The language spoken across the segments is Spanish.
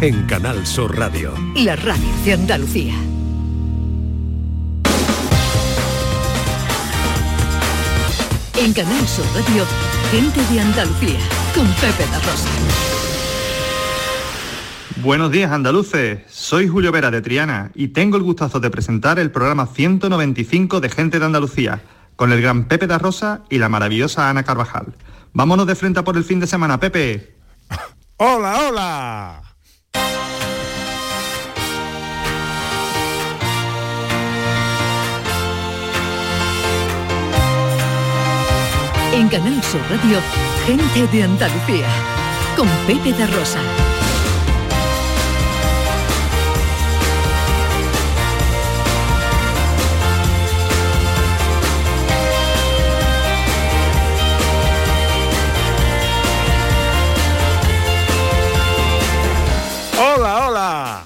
en Canal Sur Radio. La radio de Andalucía. En Canal Sur Radio, gente de Andalucía, con Pepe da Rosa. Buenos días andaluces, soy Julio Vera de Triana y tengo el gustazo de presentar el programa 195 de Gente de Andalucía, con el gran Pepe da Rosa y la maravillosa Ana Carvajal. Vámonos de frente a por el fin de semana, Pepe. ¡Hola, hola! En Canal Sur Radio, gente de Andalucía, con Pepe da Rosa. Hola, hola.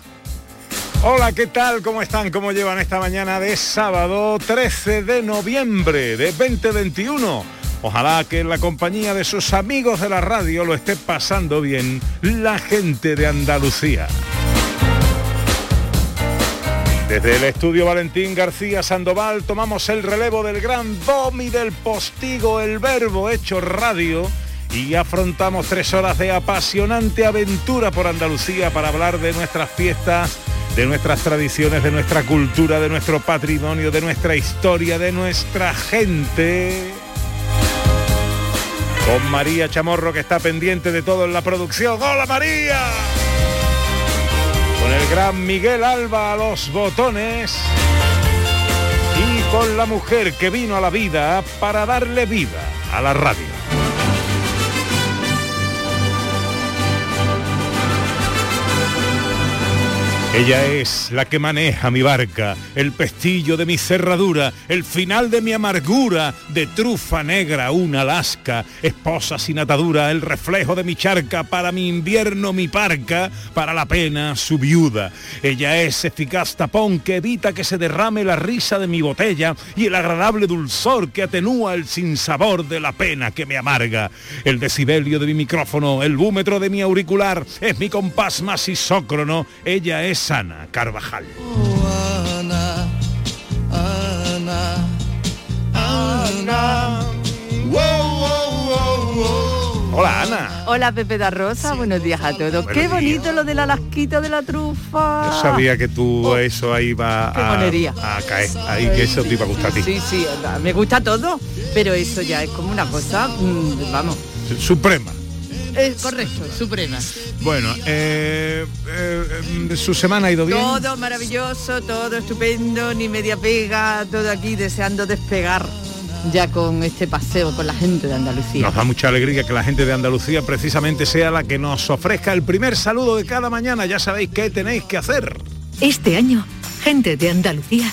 Hola, ¿qué tal? ¿Cómo están? ¿Cómo llevan esta mañana de sábado 13 de noviembre de 2021? Ojalá que en la compañía de sus amigos de la radio lo esté pasando bien la gente de Andalucía. Desde el estudio Valentín García Sandoval tomamos el relevo del gran Domi del Postigo, el verbo hecho radio, y afrontamos tres horas de apasionante aventura por Andalucía para hablar de nuestras fiestas, de nuestras tradiciones, de nuestra cultura, de nuestro patrimonio, de nuestra historia, de nuestra gente. Con María Chamorro que está pendiente de todo en la producción. ¡Hola María! Con el gran Miguel Alba a los botones. Y con la mujer que vino a la vida para darle vida a la radio. Ella es la que maneja mi barca, el pestillo de mi cerradura, el final de mi amargura, de trufa negra una Alaska, esposa sin atadura, el reflejo de mi charca, para mi invierno mi parca, para la pena su viuda. Ella es eficaz tapón que evita que se derrame la risa de mi botella y el agradable dulzor que atenúa el sinsabor de la pena que me amarga. El decibelio de mi micrófono, el búmetro de mi auricular, es mi compás más isócrono, ella es Ana Carvajal. Ana, Ana, Ana. Hola Ana. Hola Pepe da Rosa, buenos días a todos. Qué bonito lo de la lasquita de la trufa. Yo sabía que tú eso ahí va a caer, ahí que eso te iba a gustar a ti. Sí, sí, me gusta todo, pero eso ya es como una cosa, mm, vamos, Suprema. Es correcto, suprema. Bueno, eh, eh, su semana ha ido bien. Todo maravilloso, todo estupendo, ni media pega, todo aquí deseando despegar ya con este paseo con la gente de Andalucía. Nos da mucha alegría que la gente de Andalucía precisamente sea la que nos ofrezca el primer saludo de cada mañana. Ya sabéis qué tenéis que hacer. Este año, gente de Andalucía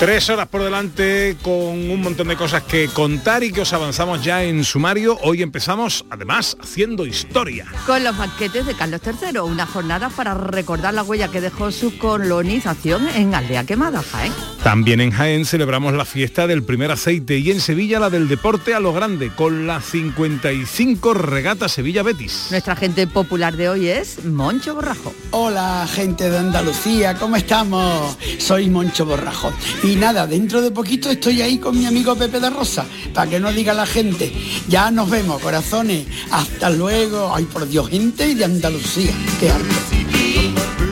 Tres horas por delante con un montón de cosas que contar y que os avanzamos ya en sumario. Hoy empezamos, además, haciendo historia. Con los banquetes de Carlos III, una jornada para recordar la huella que dejó su colonización en Aldea Quemada, Jaén. También en Jaén celebramos la fiesta del primer aceite y en Sevilla la del deporte a lo grande, con la 55 regata Sevilla Betis. Nuestra gente popular de hoy es Moncho Borrajo. Hola gente de Andalucía, ¿cómo estamos? Soy Moncho Borrajo. Y nada, dentro de poquito estoy ahí con mi amigo Pepe de Rosa, para que no diga la gente. Ya nos vemos, corazones. Hasta luego. Ay, por Dios, gente de Andalucía. Qué harto.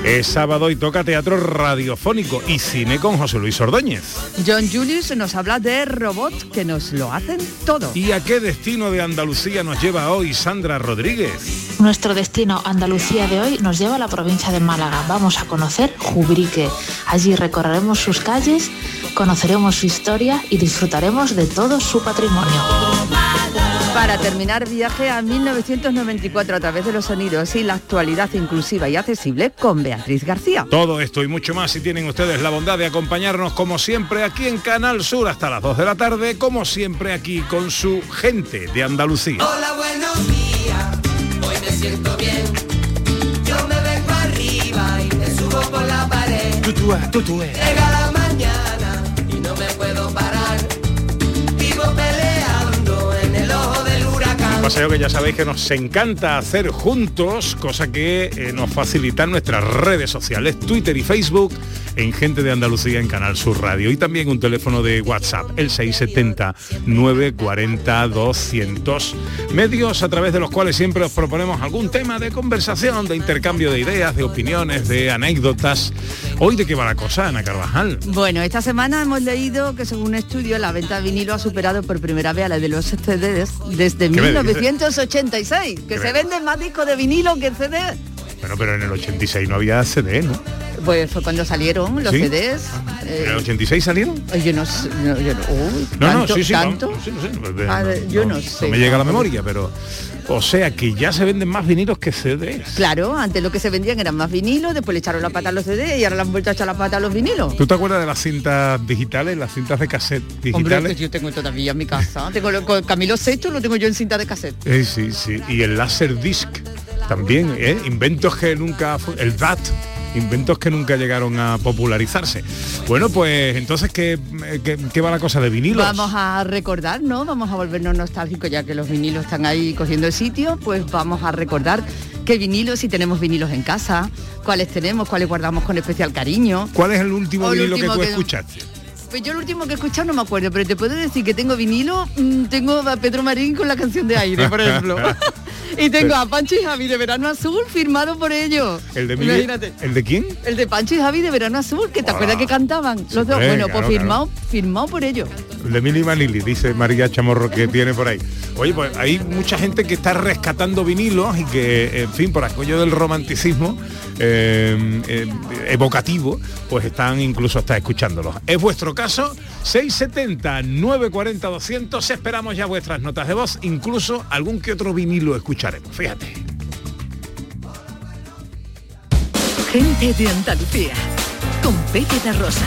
Es sábado y toca teatro radiofónico y cine con José Luis Ordóñez. John Julius nos habla de robots que nos lo hacen todo. ¿Y a qué destino de Andalucía nos lleva hoy Sandra Rodríguez? Nuestro destino Andalucía de hoy nos lleva a la provincia de Málaga. Vamos a conocer Jubrique. Allí recorreremos sus calles, conoceremos su historia y disfrutaremos de todo su patrimonio. Para terminar, viaje a 1994 a través de los sonidos y la actualidad inclusiva y accesible con Beatriz García. Todo esto y mucho más si tienen ustedes la bondad de acompañarnos como siempre aquí en Canal Sur hasta las 2 de la tarde, como siempre aquí con su gente de Andalucía. Hola, buenos días, hoy me siento bien. Yo me vengo arriba y me subo por la pared. Llega la mañana Un paseo que ya sabéis que nos encanta hacer juntos, cosa que eh, nos facilitan nuestras redes sociales, Twitter y Facebook, en Gente de Andalucía en Canal Sur Radio. Y también un teléfono de WhatsApp, el 670-940-200. Medios a través de los cuales siempre os proponemos algún tema de conversación, de intercambio de ideas, de opiniones, de anécdotas. Hoy de qué va la cosa, Ana Carvajal. Bueno, esta semana hemos leído que según un estudio la venta de vinilo ha superado por primera vez a la de los CDs desde ¿Qué me dices? 1986, que ¿Qué se venden más discos de vinilo que CD. Bueno, pero en el 86 no había CD, ¿no? Pues fue cuando salieron los ¿Sí? CDs. eh, ¿En el 86 salieron? Ay, Yo no sé, no, yo no, uy, No, tanto, no, sí, sí, tanto. no, sí, no sé, no, A ver, yo no sé. No me llega a la memoria, pero... O sea que ya se venden más vinilos que CDs. Claro, antes lo que se vendían eran más vinilos, después le echaron la pata a los CDs y ahora le han vuelto a echar la pata a los vinilos. ¿Tú te acuerdas de las cintas digitales, las cintas de cassette Hombre, que yo tengo todavía en mi casa. Tengo lo- con Camilo VI lo tengo yo en cinta de cassette. Eh, sí, sí. Y el láser disc también, ¿eh? Inventos que nunca... El DAT. Inventos que nunca llegaron a popularizarse. Bueno, pues entonces, ¿qué, qué, qué va la cosa de vinilos? Vamos a recordar, ¿no? Vamos a volvernos nostálgicos ya que los vinilos están ahí cogiendo el sitio, pues vamos a recordar qué vinilos, si tenemos vinilos en casa, cuáles tenemos, cuáles guardamos con especial cariño. ¿Cuál es el último el vinilo último que tú que- escuchaste? Pues yo el último que he escuchado no me acuerdo, pero te puedo decir que tengo vinilo, mm, tengo a Pedro Marín con la canción de aire, por ejemplo. y tengo a Pancho y Javi de Verano Azul firmado por ellos. ¿El de Miguel? Imagínate. ¿El de quién? El de Pancho y Javi de Verano Azul, que te acuerdas que cantaban los dos. Bueno, claro, pues firmado, firmado por ellos. De Mili Vanilli, dice María Chamorro que tiene por ahí. Oye, pues hay mucha gente que está rescatando vinilos y que, en fin, por aquello del romanticismo eh, eh, evocativo, pues están incluso hasta escuchándolos. ¿Es vuestro caso? 670 940 200 esperamos ya vuestras notas de voz, incluso algún que otro vinilo escucharemos. Fíjate. Gente de Andalucía. Con Pepe de Rosa.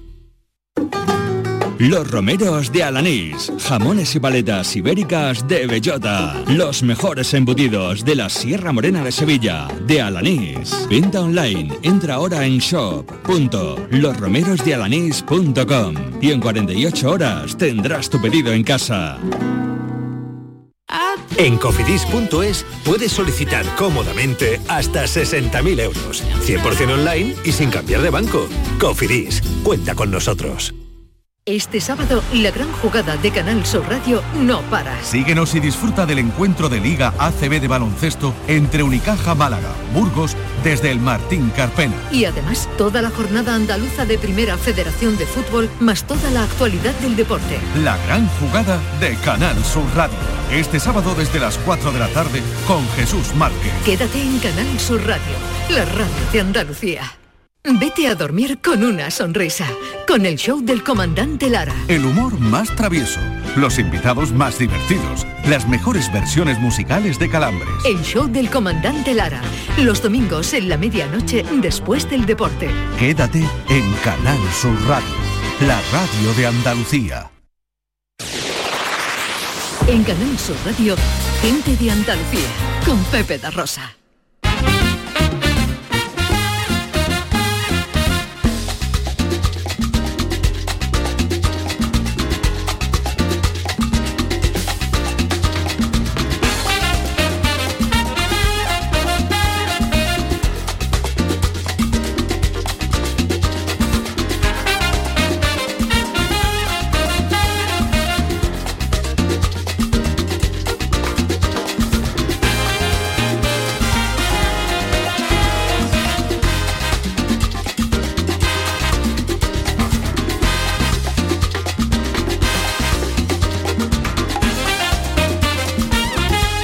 Los romeros de Alanís, jamones y paletas ibéricas de bellota, los mejores embutidos de la Sierra Morena de Sevilla, de Alanís. Venta online, entra ahora en shop.losromerosdealanís.com y en 48 horas tendrás tu pedido en casa. En cofidis.es puedes solicitar cómodamente hasta 60.000 euros, 100% online y sin cambiar de banco. Cofidis, cuenta con nosotros. Este sábado, la gran jugada de Canal Sur Radio no para. Síguenos y disfruta del encuentro de Liga ACB de baloncesto entre Unicaja Málaga, Burgos, desde el Martín Carpena. Y además, toda la jornada andaluza de Primera Federación de Fútbol, más toda la actualidad del deporte. La gran jugada de Canal Sur Radio. Este sábado desde las 4 de la tarde con Jesús Márquez. Quédate en Canal Sur Radio, la radio de Andalucía. Vete a dormir con una sonrisa, con el show del comandante Lara. El humor más travieso, los invitados más divertidos, las mejores versiones musicales de Calambres. El show del comandante Lara, los domingos en la medianoche después del deporte. Quédate en Canal Sur Radio, la radio de Andalucía. En Canal Sur Radio, gente de Andalucía, con Pepe da Rosa.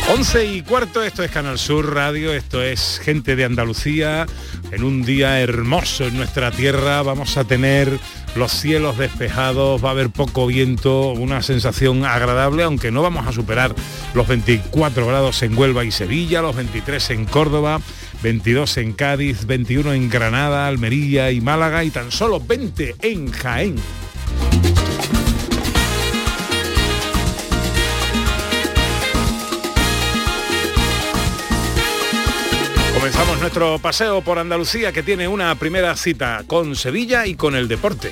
11 y cuarto, esto es Canal Sur Radio, esto es Gente de Andalucía. En un día hermoso en nuestra tierra vamos a tener los cielos despejados, va a haber poco viento, una sensación agradable, aunque no vamos a superar los 24 grados en Huelva y Sevilla, los 23 en Córdoba, 22 en Cádiz, 21 en Granada, Almería y Málaga y tan solo 20 en Jaén. Comenzamos nuestro paseo por Andalucía que tiene una primera cita con Sevilla y con el deporte.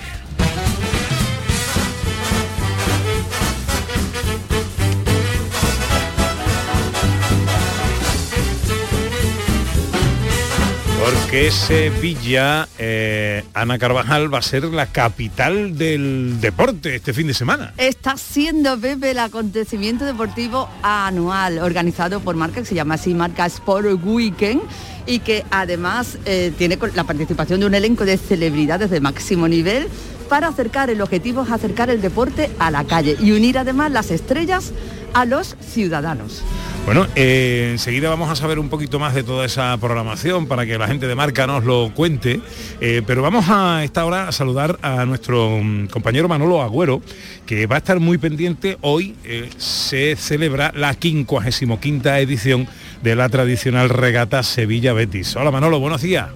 Porque Sevilla, eh, Ana Carvajal, va a ser la capital del deporte este fin de semana. Está siendo, Pepe, el acontecimiento deportivo anual organizado por marca que se llama así, marca Sport Weekend y que además eh, tiene la participación de un elenco de celebridades de máximo nivel para acercar, el objetivo es acercar el deporte a la calle y unir además las estrellas a los ciudadanos. Bueno, eh, enseguida vamos a saber un poquito más de toda esa programación para que la gente de marca nos lo cuente, eh, pero vamos a esta hora a saludar a nuestro mm, compañero Manolo Agüero, que va a estar muy pendiente. Hoy eh, se celebra la 55 edición de la tradicional regata Sevilla Betis. Hola Manolo, buenos días.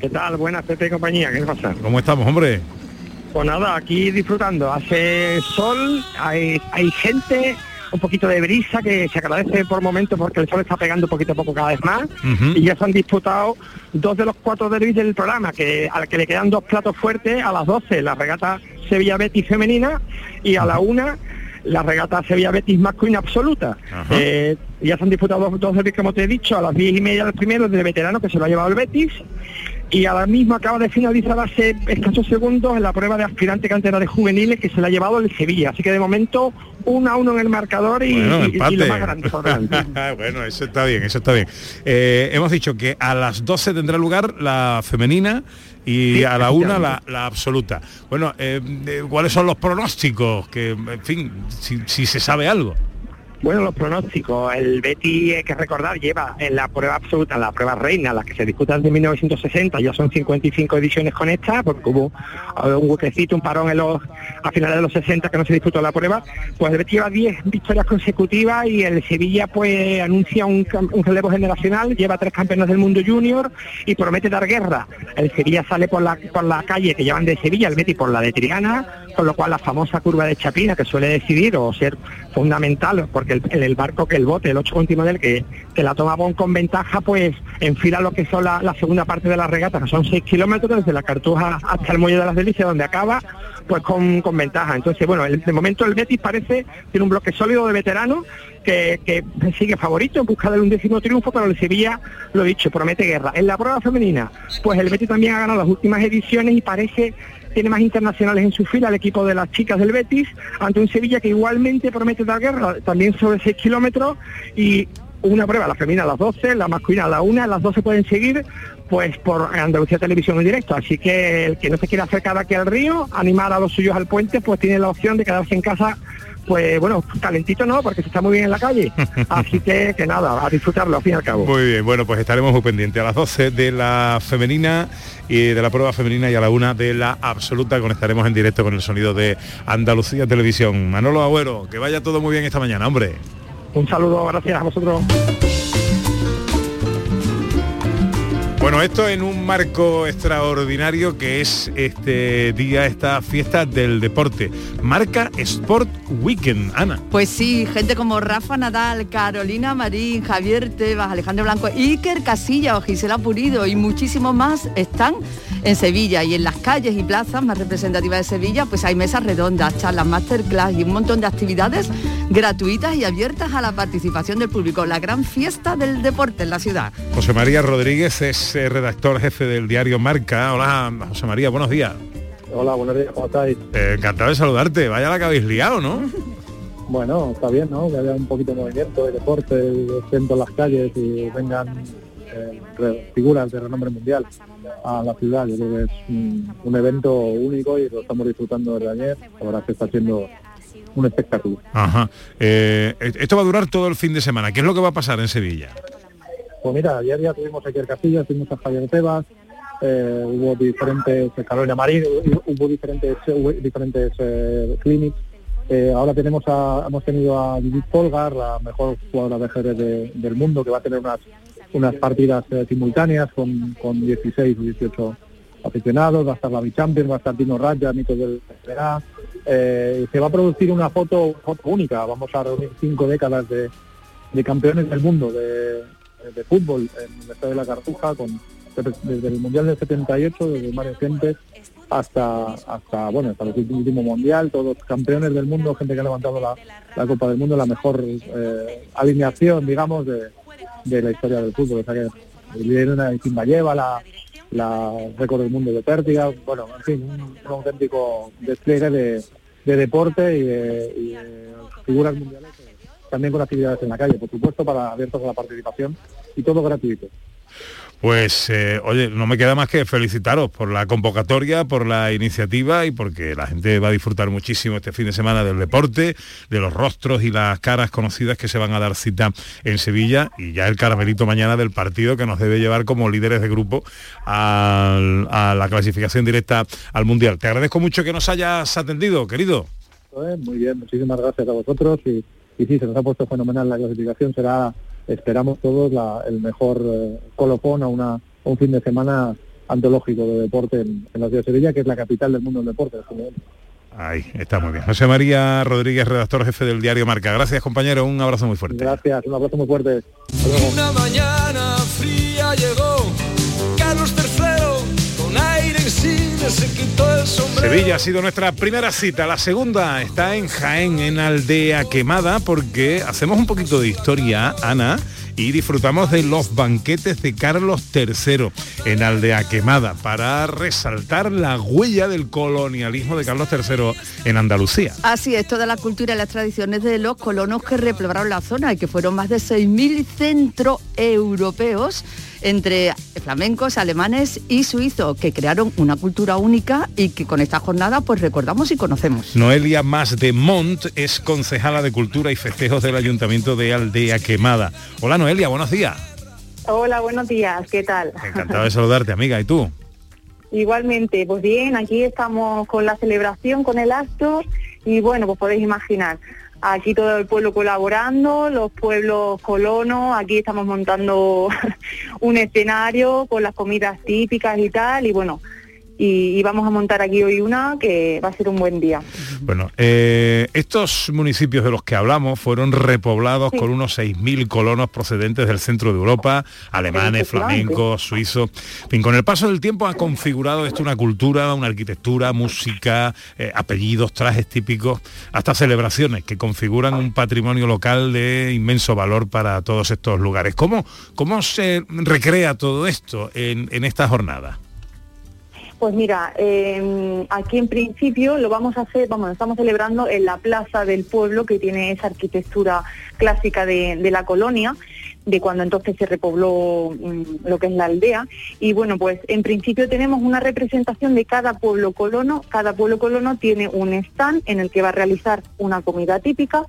¿Qué tal? Buenas, Pepe y compañía. ¿Qué pasa? ¿Cómo estamos, hombre? Pues nada, aquí disfrutando. Hace sol, hay, hay gente, un poquito de brisa que se agradece por momentos porque el sol está pegando poquito a poco cada vez más. Y ya se han disputado dos de los cuatro derbis del programa, que al que le quedan dos platos fuertes a las 12, la regata Sevilla Betis femenina y a la una la regata Sevilla Betis masculina absoluta. Eh, ya se han disputado dos, dos derbis, como te he dicho, a las diez y media del primero de veterano que se lo ha llevado el Betis y ahora mismo acaba de finalizar hace escasos segundos en la prueba de aspirante cantera de juveniles que se la ha llevado el Sevilla. Así que de momento uno a uno en el marcador y, Bueno, y- lo más grande bueno, eso está bien, eso está bien. Eh, hemos dicho que a las 12 tendrá lugar la femenina y Sí, a la una la, absoluta. Bueno, eh, eh, ¿cuáles son los pronósticos? Que, en fin, si, si se sabe algo. Bueno, los pronósticos. El Betty, hay que recordar, lleva en la prueba absoluta, la prueba reina, la que se disputa desde 1960, ya son 55 ediciones con esta, porque hubo un huequecito, un parón en los, a finales de los 60 que no se disputó la prueba. Pues el Betty lleva 10 victorias consecutivas y el Sevilla pues anuncia un, un relevo generacional, lleva tres campeones del mundo junior y promete dar guerra. El Sevilla sale por la, por la calle que llevan de Sevilla, el Betty por la de Triana, con lo cual la famosa curva de Chapina que suele decidir o ser fundamental, porque el, el- barco que el bote, el 8 último del que, que la toma Bon con ventaja, pues enfila lo que son la, la segunda parte de la regata, que son 6 kilómetros desde la Cartuja hasta el Muelle de las Delicias, donde acaba, pues con, con ventaja. Entonces, bueno, el- de momento el Betis parece tiene un bloque sólido de veteranos que, que sigue favorito en busca del undécimo triunfo, pero el Sevilla, lo dicho, promete guerra. En la prueba femenina, pues el Betis también ha ganado las últimas ediciones y parece tiene más internacionales en su fila el equipo de las chicas del Betis, ante un Sevilla que igualmente promete dar guerra, también sobre 6 kilómetros y una prueba, la femenina a las 12, la masculina a la 1, las dos se pueden seguir pues por Andalucía Televisión en directo, así que el que no se quiera acercar aquí al río, animar a los suyos al puente, pues tiene la opción de quedarse en casa pues bueno, calentito no, porque se está muy bien en la calle. Así que, que nada, a disfrutarlo al fin y al cabo. Muy bien, bueno, pues estaremos muy pendientes a las 12 de la femenina y de la prueba femenina y a la una de la absoluta conectaremos en directo con el sonido de Andalucía Televisión. Manolo Agüero, que vaya todo muy bien esta mañana, hombre. Un saludo, gracias a vosotros. Bueno, esto en un marco extraordinario que es este día, esta fiesta del deporte. Marca Sport Weekend, Ana. Pues sí, gente como Rafa Nadal, Carolina Marín, Javier Tebas, Alejandro Blanco, Iker Casilla o Gisela Purido y muchísimos más están en Sevilla y en las calles y plazas más representativas de Sevilla pues hay mesas redondas, charlas, masterclass y un montón de actividades gratuitas y abiertas a la participación del público. La gran fiesta del deporte en la ciudad. José María Rodríguez es redactor jefe del diario Marca. Hola, José María, buenos días. Hola, buenos días, ¿cómo estáis? Eh, encantado de saludarte. Vaya la que habéis liado, ¿no? Bueno, está bien, ¿no? Que haya un poquito de movimiento, de deporte, de centro en las calles y vengan eh, figuras de renombre mundial a la ciudad. Yo creo que es un, un evento único y lo estamos disfrutando desde ayer. La verdad es que está siendo un espectáculo. Ajá. Eh, esto va a durar todo el fin de semana. ¿Qué es lo que va a pasar en Sevilla? Pues mira, ayer ya tuvimos aquí el Castillo, tuvimos a Javier Tebas, eh, hubo diferentes, Carolina Marín, hubo diferentes, hubo diferentes eh. Eh, ahora tenemos a, hemos tenido a Judith Polgar, la mejor jugadora de ajedrez de- del mundo, que va a tener unas unas partidas eh, simultáneas con, con 16 o 18 aficionados, va a estar la Champions, va a estar Dino Raya, mito del CBA. Eh, se va a producir una foto, foto única, vamos a reunir cinco décadas de, de campeones del mundo de fútbol en el Estadio de la Cartuja, con, desde el Mundial del 78, desde Mario Kempes hasta, hasta, bueno, hasta el último Mundial, todos campeones del mundo, gente que ha levantado la, la Copa del Mundo, la mejor eh, alineación, digamos, de, de la historia del fútbol. O sea que Elena Zimbayeva, la, la récord del mundo de pértiga, bueno, en fin, un, auténtico despliegue de, de deporte y de, y de figuras mundiales, eh, también con actividades en la calle, por supuesto, para abiertos a la participación y todo gratuito. Pues, eh, oye, no me queda más que felicitaros por la convocatoria, por la iniciativa y porque la gente va a disfrutar muchísimo este fin de semana del deporte, de los rostros y las caras conocidas que se van a dar cita en Sevilla y ya el caramelito mañana del partido que nos debe llevar como líderes de grupo al- a la clasificación directa al Mundial. Te agradezco mucho que nos hayas atendido, querido. Eh, Muy bien, muchísimas gracias a vosotros y, y sí, se nos ha puesto fenomenal la clasificación, será, esperamos todos, la- el mejor eh, colofón a, una, a un fin de semana antológico de deporte en, en la ciudad de Sevilla, que es la capital del mundo del deporte. en. Ahí, está muy bien. José María Rodríguez, redactor jefe del diario Marca. Gracias, compañero. Un abrazo muy fuerte. Gracias, un abrazo muy fuerte. Una mañana fría llegó Carlos III con aire insigne se quitó. Sevilla ha sido nuestra primera cita, la segunda está en Jaén, en Aldea Quemada, porque hacemos un poquito de historia, Ana, y disfrutamos de los banquetes de Carlos III en Aldea Quemada, para resaltar la huella del colonialismo de Carlos III en Andalucía. Así es, toda la cultura y las tradiciones de los colonos que repoblaron la zona y que fueron más de 6.000 centroeuropeos entre flamencos, alemanes y suizos, que crearon una cultura única y que con esta jornada pues recordamos y conocemos. Noelia Mas de Mont es concejala de Cultura y Festejos del Ayuntamiento de Aldea Quemada. Hola Noelia, buenos días. Hola, buenos días, ¿qué tal? Encantado de saludarte, amiga. ¿Y tú? Igualmente, pues bien, aquí estamos con la celebración, con el acto y bueno, pues podéis imaginar, aquí todo el pueblo colaborando, los pueblos colonos, aquí estamos montando un escenario con las comidas típicas y tal. Y bueno, y, y vamos a montar aquí hoy una que va a ser un buen día. Bueno, eh, estos municipios de los que hablamos fueron repoblados con unos 6.000 colonos procedentes del centro de Europa, alemanes, flamencos, suizos. En fin, con el paso del tiempo ha configurado esto una cultura, una arquitectura, música, eh, apellidos, trajes típicos, hasta celebraciones que configuran un patrimonio local de inmenso valor para todos estos lugares. ¿Cómo, cómo se recrea todo esto en, en esta jornada? Pues mira, eh, aquí en principio lo vamos a hacer, vamos, lo estamos celebrando en la plaza del pueblo que tiene esa arquitectura clásica de, la colonia, de cuando entonces se repobló mm, lo que es la aldea. Y bueno, pues en principio tenemos una representación de cada pueblo colono. Cada pueblo colono tiene un stand en el que va a realizar una comida típica.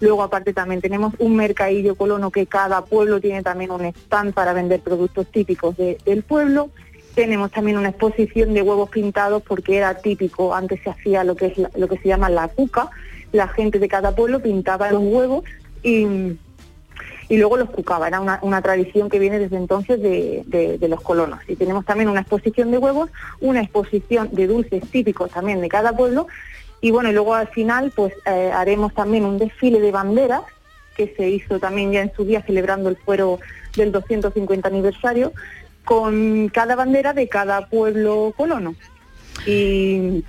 Luego aparte también tenemos un mercadillo colono que cada pueblo tiene también un stand para vender productos típicos de- del pueblo. Tenemos también una exposición de huevos pintados porque era típico, antes se hacía lo que es lo que se llama la cuca, la gente de cada pueblo pintaba los huevos y, y luego los cucaba, era una, una tradición que viene desde entonces de, de- de los colonos. Y tenemos también una exposición de huevos, una exposición de dulces típicos también de cada pueblo. Y bueno, y luego al final pues eh, haremos también un desfile de banderas que se hizo también ya en su día celebrando el fuero del 250 aniversario con cada bandera de cada pueblo colono. Y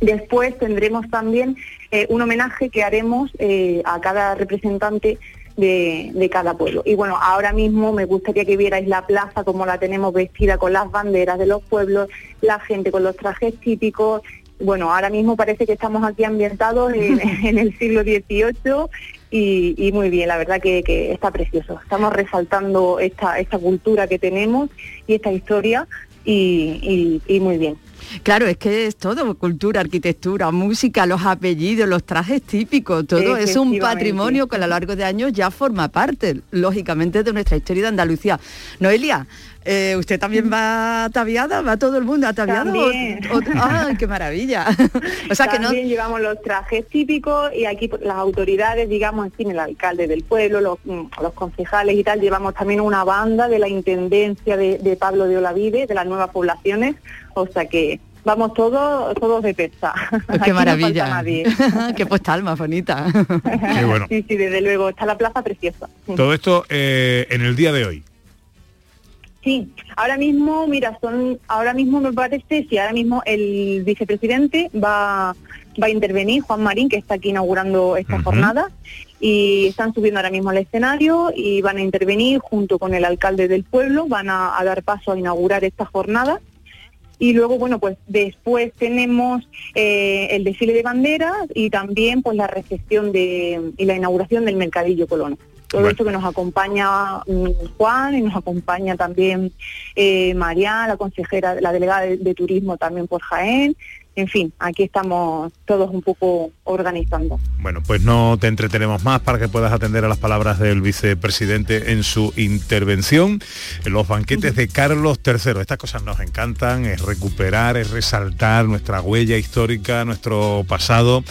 después tendremos también eh, un homenaje que haremos eh, a cada representante de, de cada pueblo. Y bueno, ahora mismo me gustaría que vierais la plaza como la tenemos vestida con las banderas de los pueblos, la gente con los trajes típicos. Bueno, ahora mismo parece que estamos aquí ambientados en, en el siglo XVIII y, y muy bien, la verdad que, que está precioso. Estamos resaltando esta, esta cultura que tenemos y esta historia y, y- y muy bien. Claro, es que es todo, cultura, arquitectura, música, los apellidos, los trajes típicos, todo es un patrimonio que a lo largo de años ya forma parte, lógicamente, de nuestra historia de Andalucía. Noelia, eh, ¿usted también va ataviada? ¿Va todo el mundo ataviado? También. O- o- ¡Ay, qué maravilla! o sea que no... También llevamos los trajes típicos y aquí pues, las autoridades, digamos, en fin, el alcalde del pueblo, los, mm, los concejales y tal, llevamos también una banda de la Intendencia de, de Pablo de Olavide, de las nuevas poblaciones, o sea que vamos todos todos de. Aquí ¡Qué no maravilla! falta nadie. ¡Qué postal más bonita! Qué bueno. Sí, sí, desde luego, está la plaza preciosa. Todo esto eh, en el día de hoy. Sí, ahora mismo, mira, son, ahora mismo me parece, si ahora mismo el vicepresidente va, va a intervenir, Juan Marín, que está aquí inaugurando esta jornada, y están subiendo ahora mismo al escenario y van a intervenir junto con el alcalde del pueblo, van a, a dar paso a inaugurar esta jornada. Y luego, bueno, pues después tenemos eh, el desfile de banderas y también pues la recepción de, y la inauguración del Mercadillo Colono. Todo Bueno. esto que nos acompaña mm, Juan y nos acompaña también eh, María, la consejera, la delegada de, de turismo también por Jaén. En fin, aquí estamos todos un poco organizando. Bueno, pues no te entretenemos más para que puedas atender a las palabras del vicepresidente en su intervención. En los banquetes de Carlos III. Estas cosas nos encantan, es recuperar, es resaltar nuestra huella histórica, nuestro pasado.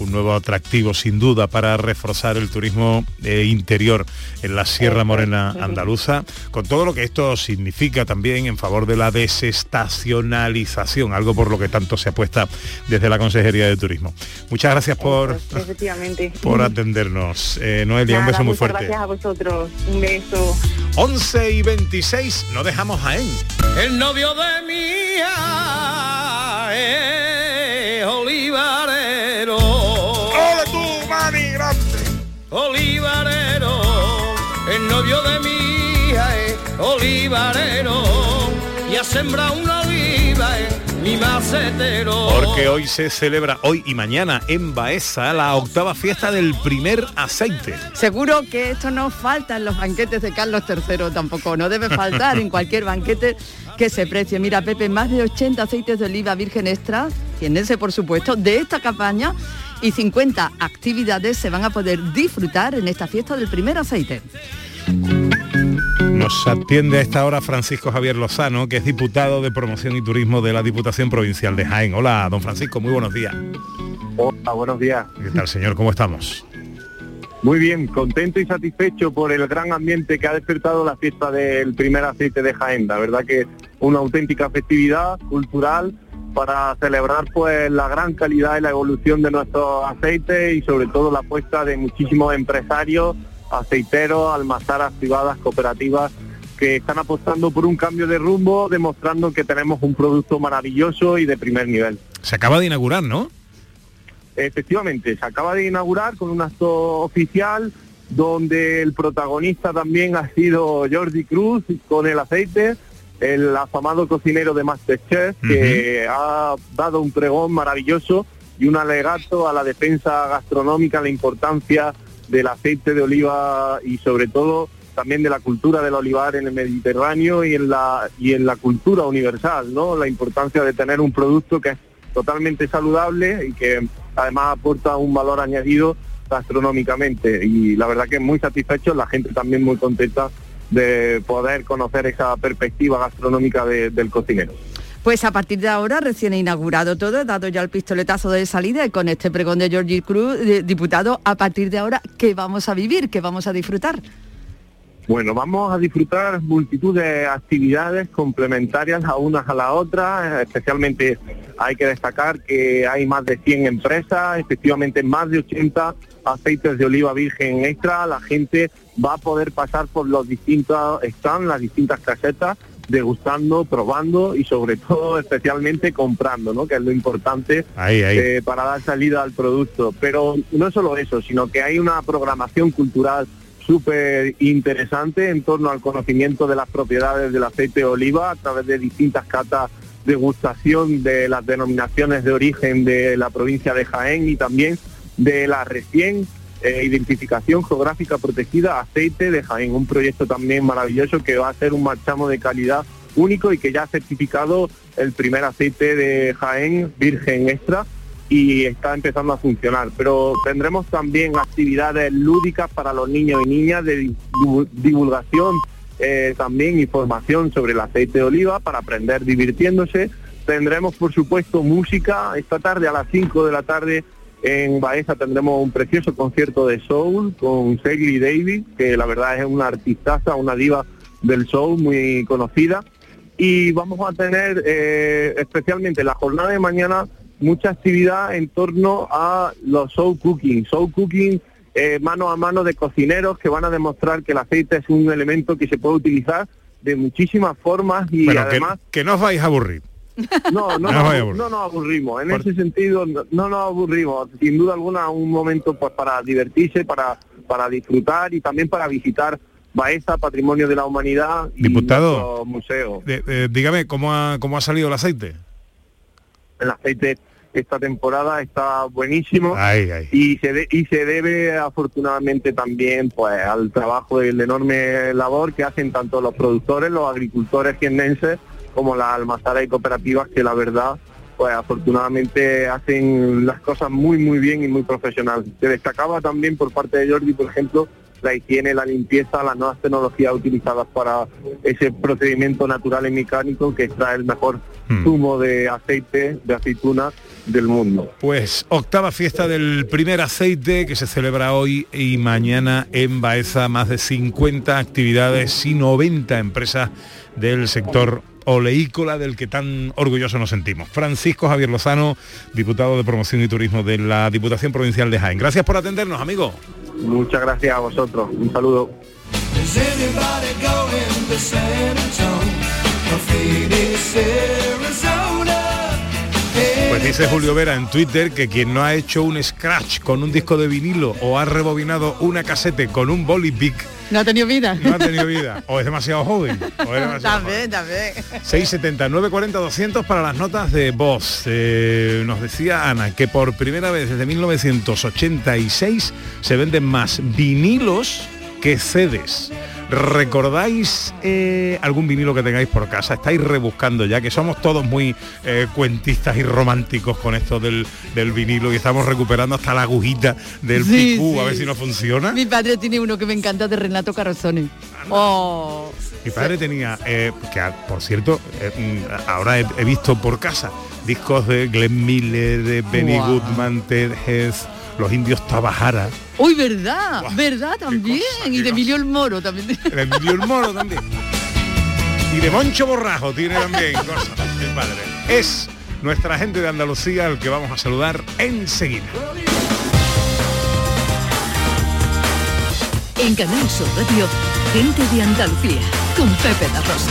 Un nuevo atractivo sin duda para reforzar el turismo eh, interior en la Sierra Morena andaluza, con todo lo que esto significa también en favor de la desestacionalización, algo por lo que tanto se apuesta desde la Consejería de Turismo. Muchas gracias por, Efectivamente. por atendernos. Eh, Noelia, un beso muy muchas fuerte. Gracias a vosotros. Un beso. 11 y 26, no dejamos Jaén. El novio de mi hija es olivarero. Olivarero. El novio de mi hija es olivarero. Y ha sembrado una oliva en mi macetero. Porque hoy se celebra, hoy y mañana en Baeza, la octava fiesta del primer aceite. Seguro que esto no falta en los banquetes de Carlos III tampoco, no debe faltar en cualquier banquete que se precie. Mira, Pepe, más de 80 aceites de oliva virgen extra, tiéndense por supuesto, de esta campaña y 50 actividades se van a poder disfrutar en esta fiesta del primer aceite. Nos atiende a esta hora Francisco Javier Lozano, que es diputado de Promoción y Turismo de la Diputación Provincial de Jaén. Hola, don Francisco, muy buenos días. Hola, buenos días. ¿Qué tal, señor? ¿Cómo estamos? Muy bien, contento y satisfecho por el gran ambiente que ha despertado la fiesta del primer aceite de Jaén. La verdad que es una auténtica festividad cultural para celebrar pues la gran calidad y la evolución de nuestros aceites y sobre todo la apuesta de muchísimos empresarios, aceiteros, almazaras privadas, cooperativas que están apostando por un cambio de rumbo, demostrando que tenemos un producto maravilloso y de primer nivel. Se acaba de inaugurar, ¿no? Efectivamente, se acaba de inaugurar con un acto oficial donde el protagonista también ha sido Jordi Cruz con el aceite, el afamado cocinero de Masterchef, que ha dado un pregón maravilloso y un alegato a la defensa gastronómica, la importancia del aceite de oliva y sobre todo también de la cultura del olivar en el Mediterráneo y en la y en la cultura universal, ¿no? La importancia de tener un producto que es totalmente saludable y que además aporta un valor añadido gastronómicamente y la verdad que muy satisfecho, la gente también muy contenta de poder conocer esa perspectiva gastronómica de- del cocinero. Pues a partir de ahora, recién inaugurado todo, dado ya el pistoletazo de salida y con este pregón de Georgie Cruz, diputado, a partir de ahora, ¿qué vamos a vivir? ¿Qué vamos a disfrutar? Bueno, vamos a disfrutar multitud de actividades complementarias a unas a la otra, especialmente hay que destacar que hay más de 100 empresas, efectivamente más de 80 aceites de oliva virgen extra, la gente va a poder pasar por los distintos stands, las distintas casetas, degustando, probando y sobre todo especialmente comprando, ¿no? que es lo importante Ahí, ahí. eh, para dar salida al producto. Pero no solo eso, sino que hay una programación cultural súper interesante en torno al conocimiento de las propiedades del aceite oliva a través de distintas catas de gustación de las denominaciones de origen de la provincia de Jaén y también de la recién eh, identificación geográfica protegida aceite de Jaén, un proyecto también maravilloso que va a ser un marchamo de calidad único y que ya ha certificado el primer aceite de Jaén virgen extra y está empezando a funcionar. Pero tendremos también actividades lúdicas para los niños y niñas de divu- divulgación, eh, también información sobre el aceite de oliva para aprender divirtiéndose. Tendremos, por supuesto, música. Esta tarde a las 5 de la tarde en Baeza tendremos un precioso concierto de soul con Segli Davis, que la verdad es una artistaza, una diva del soul muy conocida. Y vamos a tener eh, especialmente la jornada de mañana mucha actividad en torno a los soul cooking. Soul cooking eh, mano a mano de cocineros que van a demostrar que el aceite es un elemento que se puede utilizar de muchísimas formas y además que no os vais a aburrir. no, no, No aburrir. no nos aburrimos. En ese sentido, no, no nos aburrimos. Sin duda alguna, un momento pues para divertirse, para, para disfrutar y también para visitar Baeza, Patrimonio de la Humanidad y Diputado. museo. De- eh, dígame, ¿cómo ha, ¿cómo ha salido el aceite? El aceite esta temporada está buenísimo Ay, ay. y se de- y se debe afortunadamente también pues al trabajo y la enorme labor que hacen tanto los productores, los agricultores jiennenses como las almazaras y cooperativas que la verdad pues afortunadamente hacen las cosas muy muy bien y muy profesional. Se destacaba también por parte de Jordi, por ejemplo, la higiene, la limpieza, las nuevas tecnologías utilizadas para ese procedimiento natural y mecánico que extrae el mejor zumo de aceite, de aceituna del mundo. Pues octava fiesta del primer aceite que se celebra hoy y mañana en Baeza, más de 50 actividades y 90 empresas del sector oleícola del que tan orgullosos nos sentimos. Francisco Javier Lozano, diputado de Promoción y Turismo de la Diputación Provincial de Jaén. Gracias por atendernos, amigo. Muchas gracias a vosotros. Un saludo. Pues dice Julio Vera en Twitter que quien no ha hecho un scratch con un disco de vinilo o ha rebobinado una casete con un boli big No ha tenido vida. no ha tenido vida o es demasiado joven. O es demasiado también, también. 679 40 200 para las notas de voz. Eh, nos decía Ana que por primera vez desde 1986 se venden más vinilos que CDs. ¿Recordáis eh, algún vinilo que tengáis por casa? Estáis rebuscando ya, que somos todos muy eh, cuentistas y románticos con esto del, del vinilo y estamos recuperando hasta la agujita del Sí, picú, a ver si nos funciona. Mi padre tiene uno que me encanta de Renato Carosone. Oh. Mi padre tenía, eh, que ah, por cierto, eh, mm, ahora he, he visto por casa discos de Glenn Miller, de Benny. Goodman, Ted Hess, los indios Tabajara, Uy, verdad, verdad también. y de Emilio el Moro también. de Emilio el Moro también. Y de Moncho Borrajo tiene también cosas, mi padre. Es nuestra gente de Andalucía al que vamos a saludar enseguida. En Canal Sur Radio, gente de Andalucía, con Pepe La Rosa.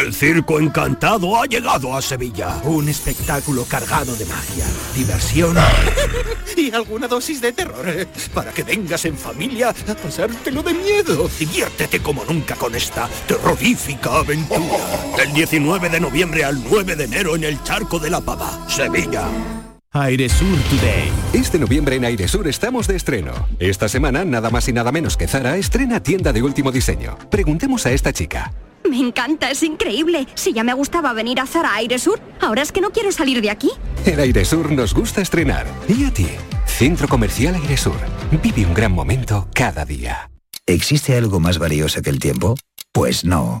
El Circo Encantado ha llegado a Sevilla. Un espectáculo cargado de magia, diversión y alguna dosis de terror. eh, Para que vengas en familia a pasártelo de miedo. Diviértete como nunca con esta terrorífica aventura. Del 19 de noviembre al 9 de enero en el Charco de la Pava, Sevilla. Airesur Today. Este noviembre en Airesur estamos de estreno. Esta semana, nada más y nada menos que Zara estrena tienda de último diseño. Preguntemos a esta chica. Me encanta, es increíble. Si ya me gustaba venir a Zara Aire Sur, ahora es que no quiero salir de aquí. En Airesur nos gusta estrenar. ¿Y a ti? Centro Comercial Airesur. Vive un gran momento cada día. ¿Existe algo más valioso que el tiempo? Pues no.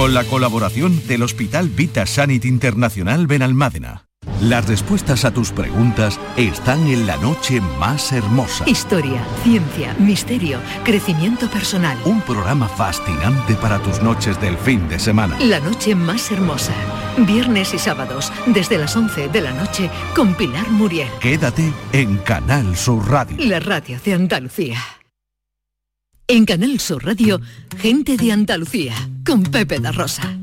con la colaboración del Hospital Vita Sanit Internacional Benalmádena. Las respuestas a tus preguntas están en la noche más hermosa. Historia, ciencia, misterio, crecimiento personal. Un programa fascinante para tus noches del fin de semana. La noche más hermosa. Viernes y sábados, desde las 11 de la noche, con Pilar Muriel. Quédate en Canal Sur Radio. La radio de Andalucía. En Canal Sur Radio, gente de Andalucía, con Pepe da Rosa.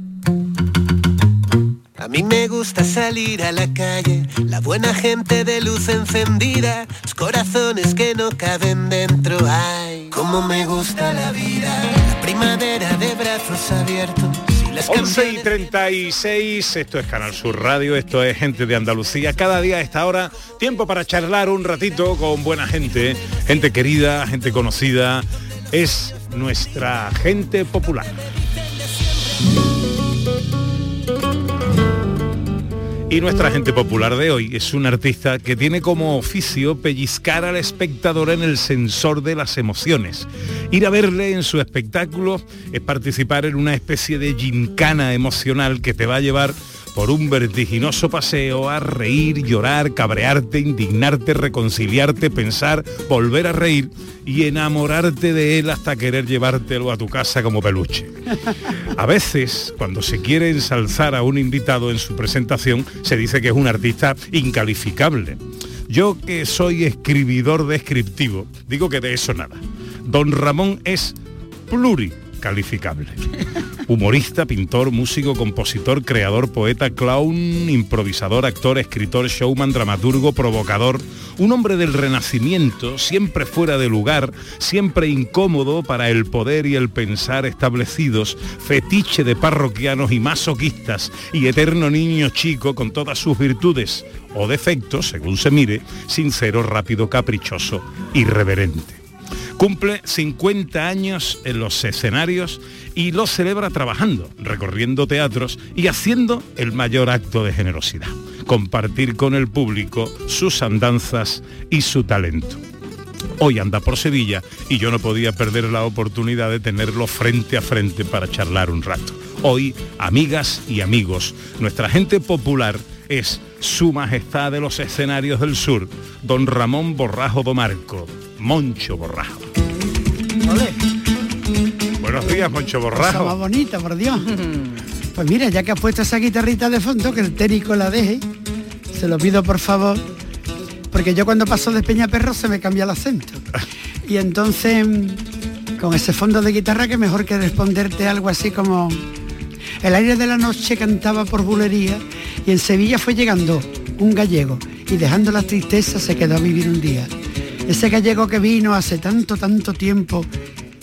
A mí me gusta salir a la calle, la buena gente de luz encendida, los corazones que no caben dentro. Ay, cómo me gusta la vida, la primavera de brazos abiertos. y las 11 y 36, esto es Canal Sur Radio, esto es Gente de Andalucía. Cada día a esta hora, tiempo para charlar un ratito con buena gente, gente querida, gente conocida. Es nuestra gente popular. Y nuestra gente popular de hoy es un artista que tiene como oficio pellizcar al espectador en el sensor de las emociones. Ir a verle en su espectáculo es participar en una especie de gincana emocional que te va a llevar por un vertiginoso paseo a reír, llorar, cabrearte, indignarte, reconciliarte, pensar, volver a reír y enamorarte de él hasta querer llevártelo a tu casa como peluche. A veces, cuando se quiere ensalzar a un invitado en su presentación, se dice que es un artista incalificable. Yo que soy escribidor descriptivo, digo que de eso nada. Don Ramón es pluricalificable. Humorista, pintor, músico, compositor, creador, poeta, clown, improvisador, actor, escritor, showman, dramaturgo, provocador, un hombre del renacimiento, siempre fuera de lugar, siempre incómodo para el poder y el pensar establecidos, fetiche de parroquianos y masoquistas y eterno niño chico con todas sus virtudes o defectos, según se mire, sincero, rápido, caprichoso, irreverente. Cumple 50 años en los escenarios y lo celebra trabajando, recorriendo teatros y haciendo el mayor acto de generosidad, compartir con el público sus andanzas y su talento. Hoy anda por Sevilla y yo no podía perder la oportunidad de tenerlo frente a frente para charlar un rato. Hoy, amigas y amigos, nuestra gente popular es Su Majestad de los Escenarios del Sur, don Ramón Borrajo Domarco, Moncho Borrajo. Buenos días, Moncho Borrajo. más bonita, por Dios. Pues mira, ya que has puesto esa guitarrita de fondo, que el técnico la deje, se lo pido por favor, porque yo cuando paso de Peñaperro se me cambia el acento. Y entonces, con ese fondo de guitarra, que mejor que responderte algo así como... El aire de la noche cantaba por bulería y en Sevilla fue llegando un gallego y dejando la tristeza se quedó a vivir un día. Ese gallego que vino hace tanto, tanto tiempo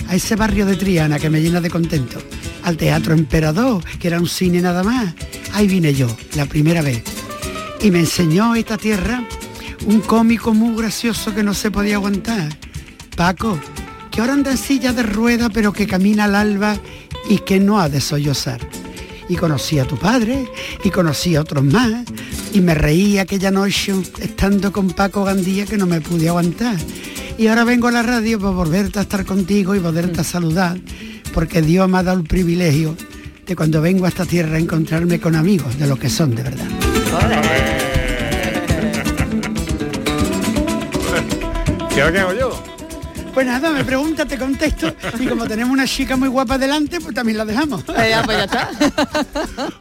a ese barrio de Triana que me llena de contento, al Teatro Emperador, que era un cine nada más. Ahí vine yo, la primera vez. Y me enseñó esta tierra un cómico muy gracioso que no se podía aguantar. Paco, que ahora anda en silla de rueda pero que camina al alba y que no ha de sollozar. Y conocí a tu padre y conocí a otros más y me reí aquella noche estando con Paco Gandía que no me pude aguantar. Y ahora vengo a la radio para volverte a estar contigo y poderte a saludar porque Dios me ha dado el privilegio de cuando vengo a esta tierra a encontrarme con amigos de lo que son de verdad. ¿Qué hago yo? Pues nada, me pregunta, te contesto. Y como tenemos una chica muy guapa delante, pues también la dejamos. Eh, ya, pues ya está.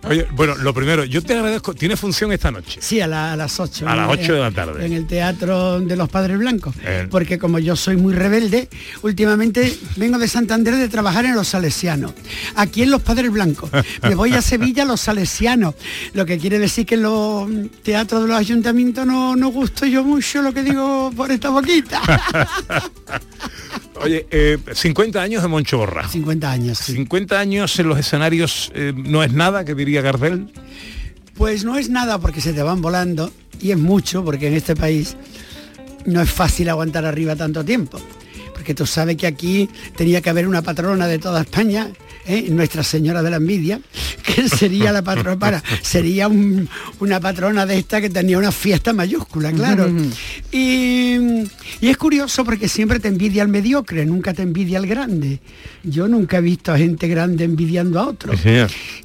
Oye, bueno, lo primero, yo te agradezco. ¿Tiene función esta noche? Sí, a, la- a las 8. A las 8 de la tarde. En el Teatro de los Padres Blancos. Eh. Porque como yo soy muy rebelde, últimamente vengo de Santander de trabajar en los salesianos. Aquí en los Padres Blancos. Me voy a Sevilla a los salesianos. Lo que quiere decir que en los teatros de los ayuntamientos no, no gusto yo mucho lo que digo por esta boquita. Oye, eh, 50 años de Moncho Borra. 50 años. 50 años en los escenarios eh, no es nada, que diría Gardel. Pues no es nada porque se te van volando y es mucho porque en este país no es fácil aguantar arriba tanto tiempo. Porque tú sabes que aquí tenía que haber una patrona de toda España, ¿eh? Nuestra Señora de la Envidia, que sería la patrona para, sería un- una patrona de esta que tenía una fiesta mayúscula, claro. Y, y es curioso porque siempre te envidia al mediocre, nunca te envidia al grande. Yo nunca he visto a gente grande envidiando a otro.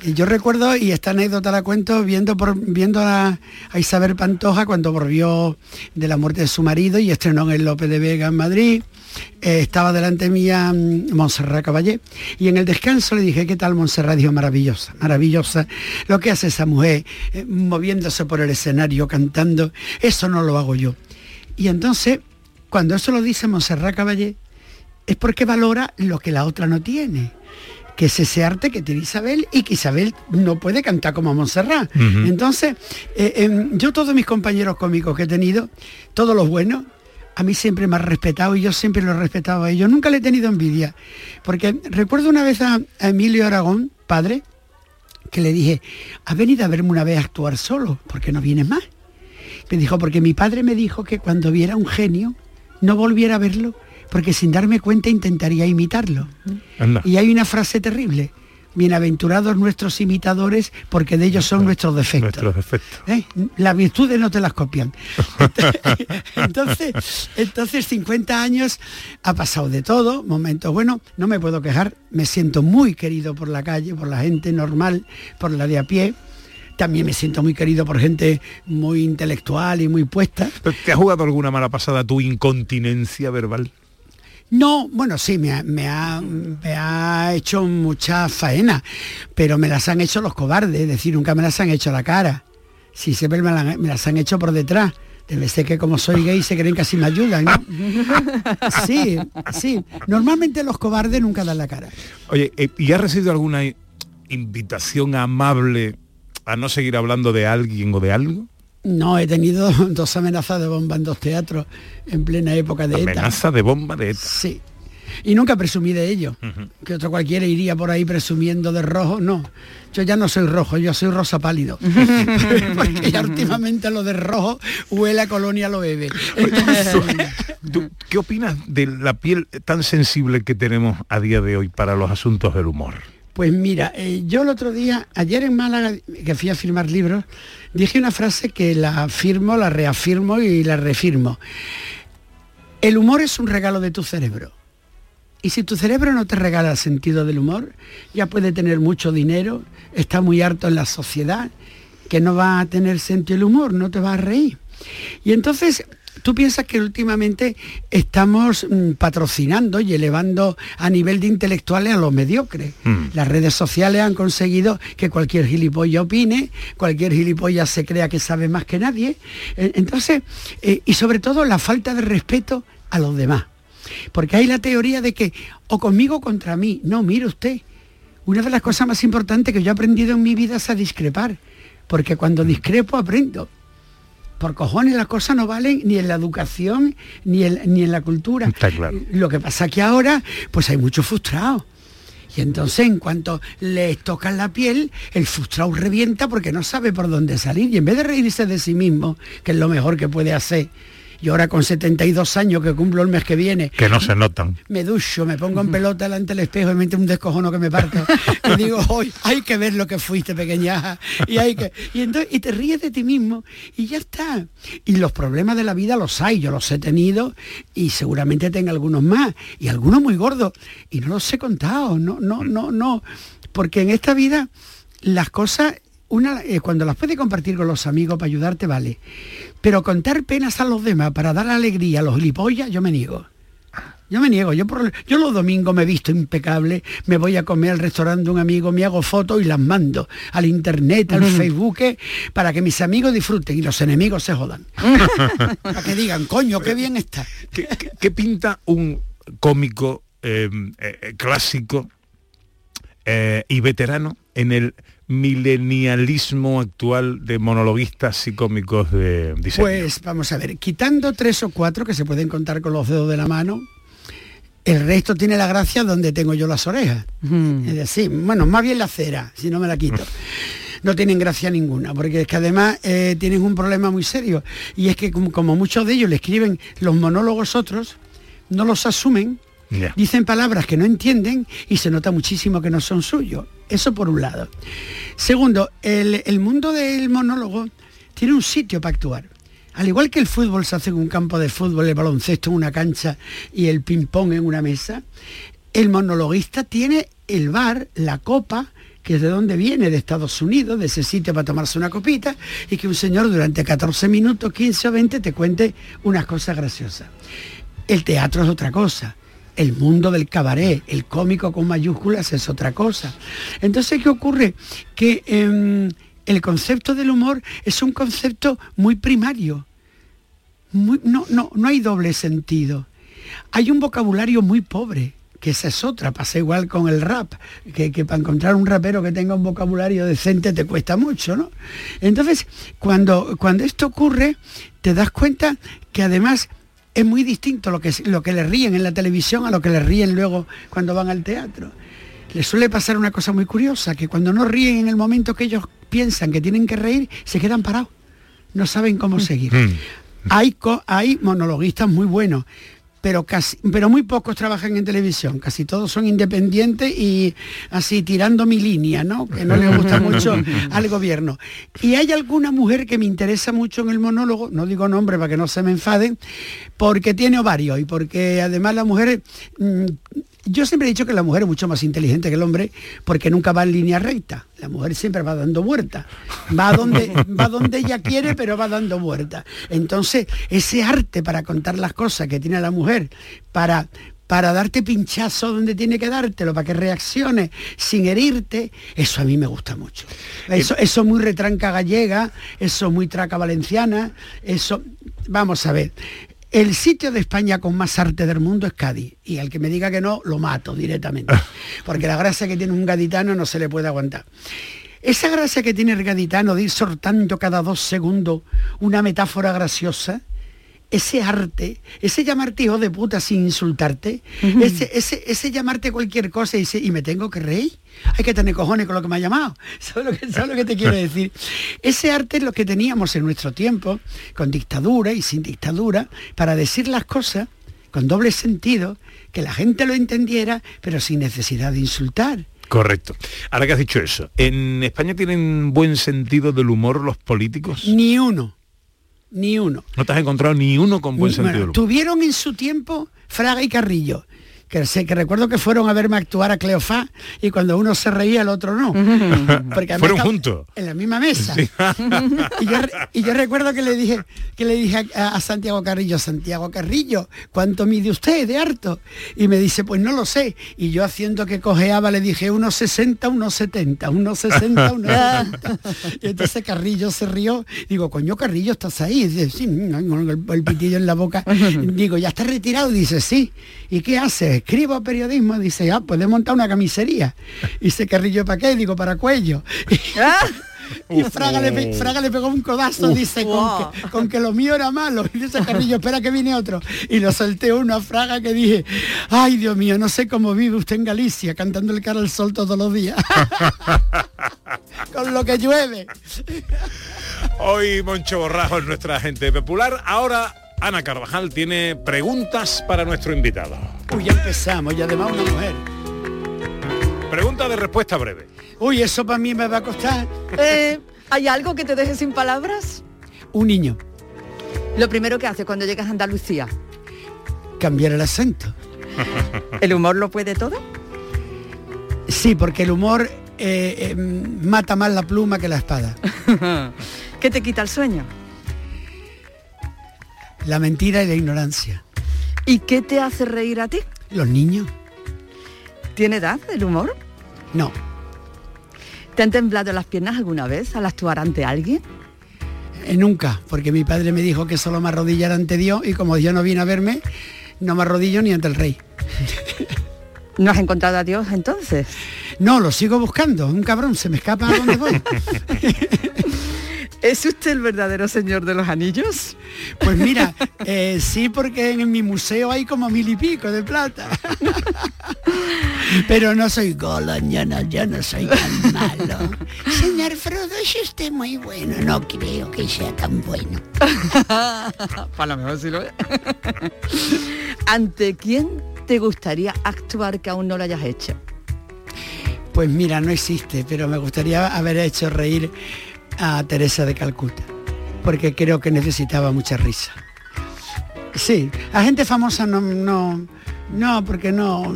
Y yo recuerdo, y esta anécdota la cuento viendo, por, viendo a, a Isabel Pantoja cuando volvió de la muerte de su marido y estrenó en el López de Vega en Madrid. Eh, estaba delante mía mm, Montserrat Caballé y en el descanso le dije, ¿qué tal Montserrat? Dijo, maravillosa, maravillosa. Lo que hace esa mujer eh, moviéndose por el escenario, cantando, eso no lo hago yo. Y entonces, cuando eso lo dice Montserrat Caballé, es porque valora lo que la otra no tiene que es ese arte que tiene Isabel y que Isabel no puede cantar como Montserrat. Entonces, eh, em, yo todos mis compañeros cómicos que he tenido, todos los buenos, a mí siempre me han respetado y yo siempre lo he respetado a ellos. Nunca le he tenido envidia. Porque recuerdo una vez a, a Emilio Aragón, padre, que le dije, has venido a verme una vez actuar solo, ¿por qué no vienes más? Me dijo, porque mi padre me dijo que cuando viera un genio, no volviera a verlo, porque sin darme cuenta intentaría imitarlo. Anda. Y hay una frase terrible. Bienaventurados nuestros imitadores porque de ellos son nuestros defectos. Nuestros defectos. ¿Eh? Las virtudes no te las copian. Entonces, entonces 50 años ha pasado de todo, momentos buenos, no me puedo quejar, me siento muy querido por la calle, por la gente normal, por la de a pie. También me siento muy querido por gente muy intelectual y muy puesta. ¿Te ha jugado alguna mala pasada tu incontinencia verbal? No, bueno, sí, me ha, me ha- me ha hecho mucha faena, pero me las han hecho los cobardes, es decir, nunca me las han hecho a la cara. Sí, siempre me, la- me las han hecho por detrás. Debe ser que como soy gay se creen que así me ayudan, ¿no? Sí, sí. Normalmente los cobardes nunca dan la cara. Oye, eh, ¿y has recibido alguna invitación amable a no seguir hablando de alguien o de algo? No, he tenido dos amenazas de bomba en dos teatros en plena época de ETA. Amenaza de bomba de ETA. Sí. Y nunca presumí de ello. Que otro cualquiera iría por ahí presumiendo de rojo. No, yo ya no soy rojo, yo soy rosa pálido. Porque ya últimamente lo de rojo huele a colonia lo bebe. Entonces, ¿Tú ¿Qué opinas de la piel tan sensible que tenemos a día de hoy para los asuntos del humor? Pues mira, eh, yo el otro día, ayer en Málaga, que fui a firmar libros, dije una frase que la afirmo, la reafirmo y la refirmo. El humor es un regalo de tu cerebro. Y si tu cerebro no te regala el sentido del humor, ya puede tener mucho dinero, está muy harto en la sociedad, que no va a tener sentido el humor, no te va a reír. Y entonces tú piensas que últimamente estamos mm, patrocinando y elevando a nivel de intelectuales a los mediocres. Las redes sociales han conseguido que cualquier gilipollas opine, cualquier gilipollas se crea que sabe más que nadie. Eh, Entonces, eh, y sobre todo la falta de respeto a los demás. Porque hay la teoría de que o conmigo o contra mí. No, mire usted. Una de las cosas más importantes que yo he aprendido en mi vida es a discrepar. Porque cuando discrepo aprendo. Por cojones las cosas no valen ni en la educación ni en, ni en la cultura. Está claro. Lo que pasa que ahora pues hay muchos frustrados. Y entonces en cuanto les tocan la piel, el frustrado revienta porque no sabe por dónde salir. Y en vez de reírse de sí mismo, que es lo mejor que puede hacer, Y ahora con 72 años que cumplo el mes que viene, Que no se notan. me ducho, me pongo en pelota delante del espejo y me meto un descojono que me parto. y digo, hoy hay que ver lo que fuiste, pequeñaja. Y hay que. Y entonces, y te ríes de ti mismo y ya está. Y los problemas de la vida los hay, yo los he tenido y seguramente tenga algunos más. Y algunos muy gordos. Y no los he contado. No, no, no, no. Porque en esta vida las cosas. Una, eh, cuando las puedes compartir con los amigos para ayudarte, vale. Pero contar penas a los demás para dar alegría a los gilipollas, yo me niego. Yo me niego, yo, por, yo los domingos me he visto impecable, me voy a comer al restaurante de un amigo, me hago fotos y las mando al internet, al. Facebook, eh, para que mis amigos disfruten y los enemigos se jodan. para que digan, coño, qué bien está. ¿Qué, qué- qué pinta un cómico eh, eh, clásico eh, y veterano en el milenialismo actual de monologuistas y cómicos de diseño? Pues vamos a ver, quitando tres o cuatro que se pueden contar con los dedos de la mano, el resto tiene la gracia donde tengo yo las orejas. Es decir, bueno, más bien la cera, si no me la quito. No tienen gracia ninguna, porque es que además eh, tienen un problema muy serio. Y es que como, como muchos de ellos le escriben los monólogos otros, no los asumen, Dicen palabras que no entienden y se nota muchísimo que no son suyos. Eso por un lado. Segundo, el, el mundo del monólogo tiene un sitio para actuar. Al igual que el fútbol se hace en un campo de fútbol, el baloncesto en una cancha y el ping-pong en una mesa, el monologuista tiene el bar, la copa, que es de donde viene, de Estados Unidos, de ese sitio para tomarse una copita, y que un señor durante 14 minutos, 15 o 20 te cuente unas cosas graciosas. El teatro es otra cosa. El mundo del cabaret, el cómico con mayúsculas es otra cosa. Entonces, ¿qué ocurre? Que em, el concepto del humor es un concepto muy primario. No, no, no hay doble sentido. Hay un vocabulario muy pobre, que esa es otra, pasa igual con el rap, que, que para encontrar un rapero que tenga un vocabulario decente te cuesta mucho, ¿no? Entonces, cuando, cuando esto ocurre, te das cuenta que además es muy distinto lo que, lo que le ríen en la televisión a lo que le ríen luego cuando van al teatro. Les suele pasar una cosa muy curiosa, que cuando no ríen en el momento que ellos piensan que tienen que reír, se quedan parados. No saben cómo seguir. Hay, co- hay monologuistas muy buenos, pero, casi, pero muy pocos trabajan en televisión. Casi todos son independientes y así tirando mi línea, ¿no? Que no les gusta mucho al gobierno. Y hay alguna mujer que me interesa mucho en el monólogo, no digo nombre para que no se me enfaden, porque tiene ovarios y porque además la mujer... mm, yo siempre he dicho que la mujer es mucho más inteligente que el hombre porque nunca va en línea recta. La mujer siempre va dando vueltas. Va donde, va donde ella quiere, pero va dando vueltas. Entonces, ese arte para contar las cosas que tiene la mujer, para, para darte pinchazo donde tiene que dártelo, para que reaccione sin herirte, eso a mí me gusta mucho. Eso, eso muy retranca gallega, eso muy traca valenciana, eso, vamos a ver. El sitio de España con más arte del mundo es Cádiz. Y al que me diga que no, lo mato directamente. Porque la gracia que tiene un gaditano no se le puede aguantar. Esa gracia que tiene el gaditano de ir sortando cada dos segundos una metáfora graciosa, ese arte, ese llamarte hijo de puta sin insultarte, ese, ese, ese llamarte cualquier cosa y, se- y me tengo que reír. Hay que tener cojones con lo que me ha llamado. ¿Sabes lo que, sabes lo que te quiero decir? Ese arte es lo que teníamos en nuestro tiempo, con dictadura y sin dictadura, para decir las cosas con doble sentido, que la gente lo entendiera, pero sin necesidad de insultar. Correcto. Ahora que has dicho eso, ¿en España tienen buen sentido del humor los políticos? Ni uno, ni uno. No te has encontrado ni uno con buen Bueno, sentido tuvieron en su tiempo Fraga y Carrillo. Que, sé, que recuerdo que fueron a verme actuar a Cleofás y cuando uno se reía el otro no. Porque Fueron juntos. En la misma mesa. Sí. y, yo, y yo recuerdo que le dije que le dije a, a Santiago Carrillo, Santiago Carrillo, ¿cuánto mide usted de harto? Y me dice, pues no lo sé. Y yo haciendo que cojeaba le dije, unos 60, unos 70, unos 60, unos 70. Y entonces Carrillo se rió. Digo, coño Carrillo, ¿estás ahí? Y dice, sí, con el, el pitillo en la boca. Digo, ¿ya estás retirado? Dice, sí. ¿Y qué haces? Escribo periodismo. Dice, ah, pues he montado una camisería. Y dice Carrillo, ¿para qué? Digo, para cuello. Y Fraga le, pe- Fraga le pegó un codazo, Uf. dice, con, Wow. que, con que lo mío era malo. Y dice Carrillo, espera que viene otro. Y lo solté uno a Fraga que dije, ay Dios mío, no sé cómo vive usted en Galicia, cantando el cara al sol todos los días. con lo que llueve. Hoy Moncho Borrajo es nuestra agente popular. Ahora Ana Carvajal tiene preguntas para nuestro invitado. Uy, ya empezamos, y además una mujer. Pregunta de respuesta breve. Uy, eso para mí me va a costar. Eh, ¿Hay algo que te deje sin palabras? Un niño. Lo primero que haces cuando llegas a Andalucía. Cambiar el acento. ¿El humor lo puede todo? Sí, porque el humor eh, eh, mata más la pluma que la espada. ¿Qué te quita el sueño? La mentira y la ignorancia. ¿Y qué te hace reír a ti? Los niños. ¿Tiene edad el humor? No. ¿Te han temblado las piernas alguna vez al actuar ante alguien? Eh, nunca, porque mi padre me dijo que solo me arrodillara ante Dios y como Dios no viene a verme, no me arrodillo ni ante el rey. ¿No has encontrado a Dios entonces? No, lo sigo buscando. Un cabrón se me escapa a donde voy. ¿Es usted el verdadero señor de los anillos? Pues mira, eh, sí, porque en mi museo hay como mil y pico de plata. Pero no soy golón, yo no, yo no soy tan malo. Señor Frodo, es usted muy bueno. No creo que sea tan bueno. Para lo mejor sí lo es. ¿Ante quién te gustaría actuar que aún no lo hayas hecho? Pues mira, no existe, pero me gustaría haber hecho reír a Teresa de Calcuta, porque creo que necesitaba mucha risa. Sí, a gente famosa no, no, no, porque no.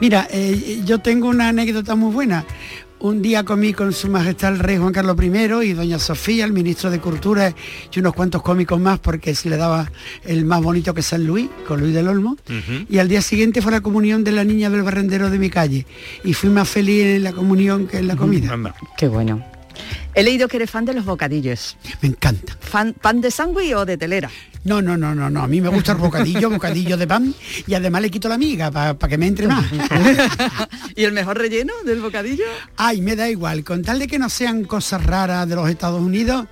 Mira, eh, yo tengo una anécdota muy buena. Un día comí con su majestad el rey Juan Carlos I y doña Sofía, el ministro de Cultura y unos cuantos cómicos más porque se le daba el más bonito que San Luis, con Luis del Olmo. Y al día siguiente fue la comunión de la niña del barrendero de mi calle. Y fui más feliz en la comunión que en la comida. Qué bueno. He leído que eres fan de los bocadillos. Me encanta. ¿Fan, ¿Pan de sándwich o de telera? No, no, no, no, no. A mí me gusta el bocadillo, bocadillo de pan y además le quito la miga para que me entre más. ¿Y el mejor relleno del bocadillo? Ay, me da igual. Con tal de que no sean cosas raras de los Estados Unidos,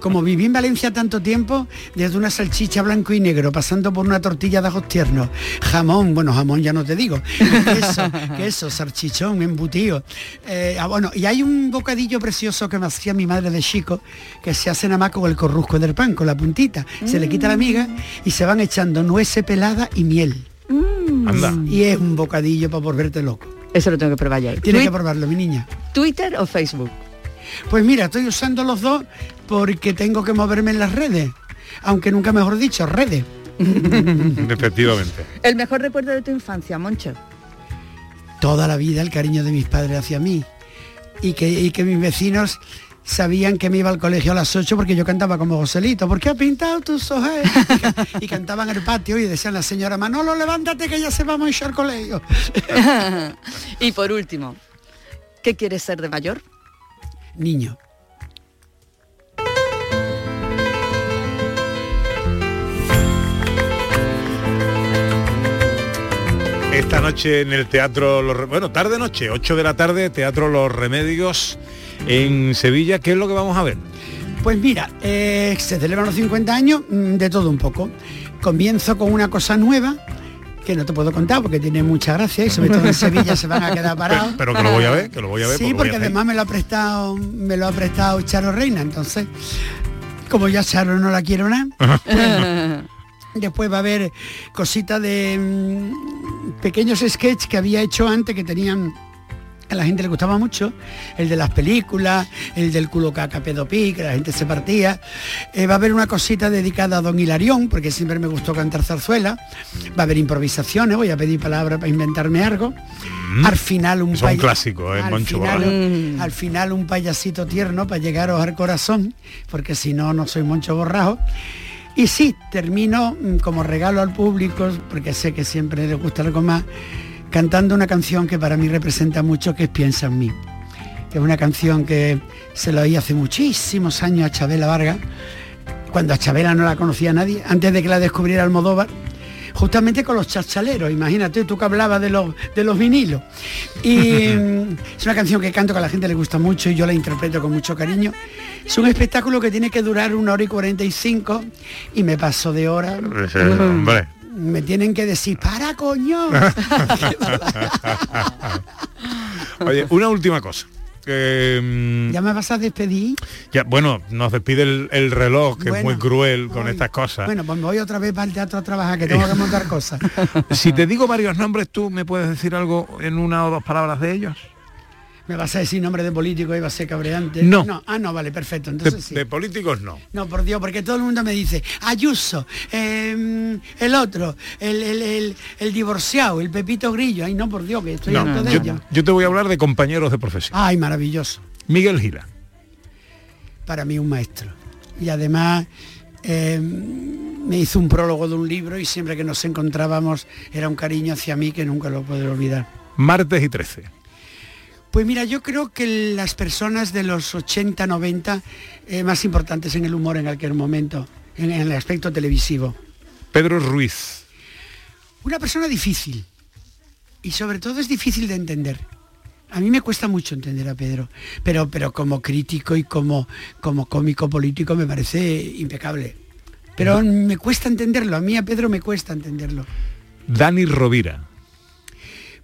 como viví en Valencia tanto tiempo, desde una salchicha blanco y negro, pasando por una tortilla de ajos tiernos, jamón, bueno, jamón ya no te digo, queso, queso, salchichón, embutido. Eh, ah, bueno, y hay un bocadillo precioso que me hacía mi madre de chico, que se hace nada más con el corrusco del pan, con la puntita. Se le quita la miga y se van echando nueces pelada y miel. Anda. Y es un bocadillo para volverte loco. Eso lo tengo que probar ya. Tienes Twi- que probarlo, mi niña. ¿Twitter o Facebook? Pues mira, estoy usando los dos porque tengo que moverme en las redes. Aunque nunca mejor dicho, redes. Efectivamente. El mejor recuerdo de tu infancia, Moncho. Toda la vida el cariño de mis padres hacia mí. Y que, y que mis vecinos sabían que me iba al colegio a las 8 porque yo cantaba como Joselito. ¿Por qué ha pintado tus ojos? Y, ca- y cantaban en el patio y decían la señora Manolo, levántate que ya se vamos a ir al colegio. y por último, ¿qué quieres ser de mayor? Niño. Esta noche en el Teatro Los Bueno, tarde noche, 8 de la tarde, Teatro Los Remedios en Sevilla. ¿Qué es lo que vamos a ver? Pues mira, eh, se celebran los 50 años mm, de todo un poco. Comienzo con una cosa nueva que no te puedo contar porque tiene mucha gracia y sobre todo en Sevilla se van a quedar parados. Pero que lo voy a ver, que lo voy a ver. Sí, porque además me lo ha prestado, me lo ha prestado Charo Reina, entonces, como ya Charo no la quiero nada, después va a haber cositas de mm, pequeños sketches que había hecho antes que tenían a la gente le gustaba mucho, el de las películas, el del culo caca pedopi, que la gente se partía. Eh, va a haber una cosita dedicada a Don Hilarión, porque siempre me gustó cantar zarzuela. Va a haber improvisaciones, voy a pedir palabras para inventarme algo. Al final un Mm. Clásicos, ¿eh? al Moncho final, un- al final un payasito tierno para llegaros al corazón, porque si no, no soy Moncho Borrajo. Y sí, termino mm, como regalo al público, porque sé que siempre les gusta algo más, cantando una canción que para mí representa mucho, que es Piensa en mí. Es una canción que se la oí hace muchísimos años a Chabela Vargas, cuando a Chabela no la conocía nadie, antes de que la descubriera Almodóvar, justamente con los chachaleros, imagínate, tú que hablabas de los, de los vinilos. Y es una canción que canto que a la gente le gusta mucho y yo la interpreto con mucho cariño. Es un espectáculo que tiene que durar una hora y 45 y me paso de hora. Hombre. Me tienen que decir, para coño. Oye, una última cosa. Eh, ¿Ya me vas a despedir? ya, bueno, nos despide el, el reloj, que es muy cruel con estas cosas. Bueno, pues me voy otra vez para el teatro a trabajar, que tengo que montar cosas. Si te digo varios nombres, ¿tú me puedes decir algo en una o dos palabras de ellos? ¿Me vas a decir nombre de político y va a ser cabreante? No. Ah, no, vale, perfecto. De, Entonces sí. de políticos no. No, por Dios, porque todo el mundo me dice, Ayuso, eh, el otro, el, el, el- el divorciado, el Pepito Grillo. Ay, no, por Dios, que estoy No, harto de yo, ello. yo te voy a hablar de compañeros de profesión. Ay, maravilloso. Miguel Gila. Para mí un maestro. Y además eh, me hizo un prólogo de un libro y siempre que nos encontrábamos era un cariño hacia mí que nunca lo podré olvidar. Martes y 13. Pues mira, yo creo que las personas de los 80, 90, eh, más importantes en el humor en aquel momento, en, en el aspecto televisivo. Pedro Ruiz. Una persona difícil. Y sobre todo es difícil de entender. A mí me cuesta mucho entender a Pedro, pero, pero como crítico y como, como cómico político me parece impecable. Pero me cuesta entenderlo, a mí a Pedro me cuesta entenderlo. Dani Rovira.